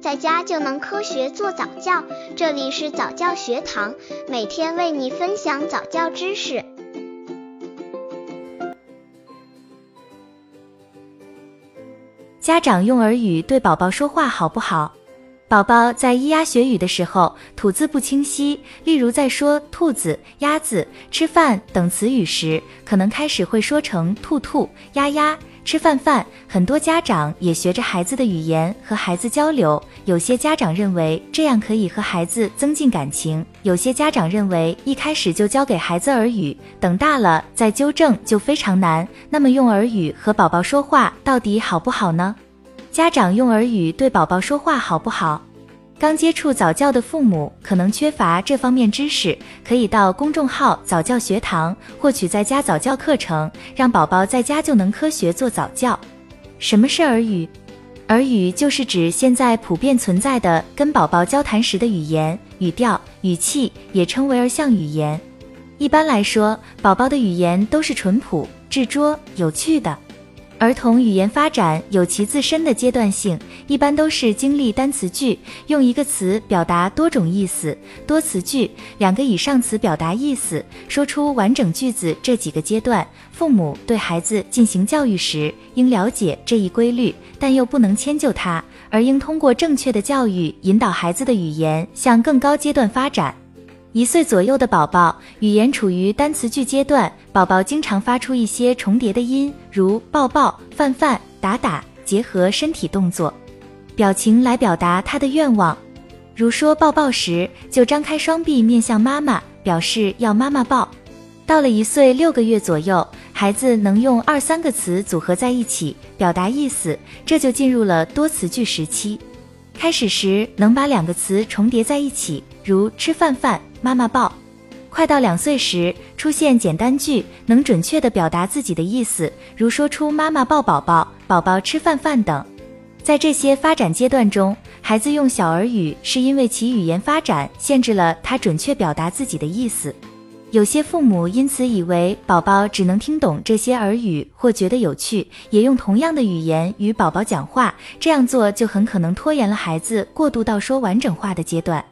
在家就能科学做早教。这里是早教学堂，每天为你分享早教知识。家长用耳语对宝宝说话好不好？宝宝在咿呀学语的时候，吐字不清晰，例如在说兔子、鸭子、吃饭等词语时，可能开始会说成兔兔、鸭鸭、吃饭饭。很多家长也学着孩子的语言和孩子交流，有些家长认为这样可以和孩子增进感情，有些家长认为一开始就教给孩子耳语，等大了再纠正就非常难。那么用耳语和宝宝说话到底好不好呢？家长用耳语对宝宝说话好不好？刚接触早教的父母可能缺乏这方面知识，可以到公众号早教学堂获取在家早教课程，让宝宝在家就能科学做早教。什么是耳语？耳语就是指现在普遍存在的跟宝宝交谈时的语言、语调、语气，也称为儿像语言。一般来说，宝宝的语言都是淳朴、稚拙、有趣的。儿童语言发展有其自身的阶段性，一般都是经历单词句，用一个词表达多种意思；多词句，两个以上词表达意思，说出完整句子这几个阶段。父母对孩子进行教育时，应了解这一规律，但又不能迁就他，而应通过正确的教育引导孩子的语言向更高阶段发展。一岁左右的宝宝，语言处于单词句阶段，宝宝经常发出一些重叠的音，如抱抱、饭饭、打打，结合身体动作、表情来表达他的愿望。如说抱抱时，就张开双臂面向妈妈，表示要妈妈抱。到了一岁六个月左右，孩子能用二三个词组合在一起表达意思，这就进入了多词句时期。开始时能把两个词重叠在一起，如吃饭饭。妈妈抱，快到两岁时出现简单句，能准确地表达自己的意思，如说出妈妈抱宝宝、宝宝吃饭饭等。在这些发展阶段中，孩子用小儿语是因为其语言发展限制了他准确表达自己的意思。有些父母因此以为宝宝只能听懂这些耳语或觉得有趣，也用同样的语言与宝宝讲话，这样做就很可能拖延了孩子过渡到说完整话的阶段。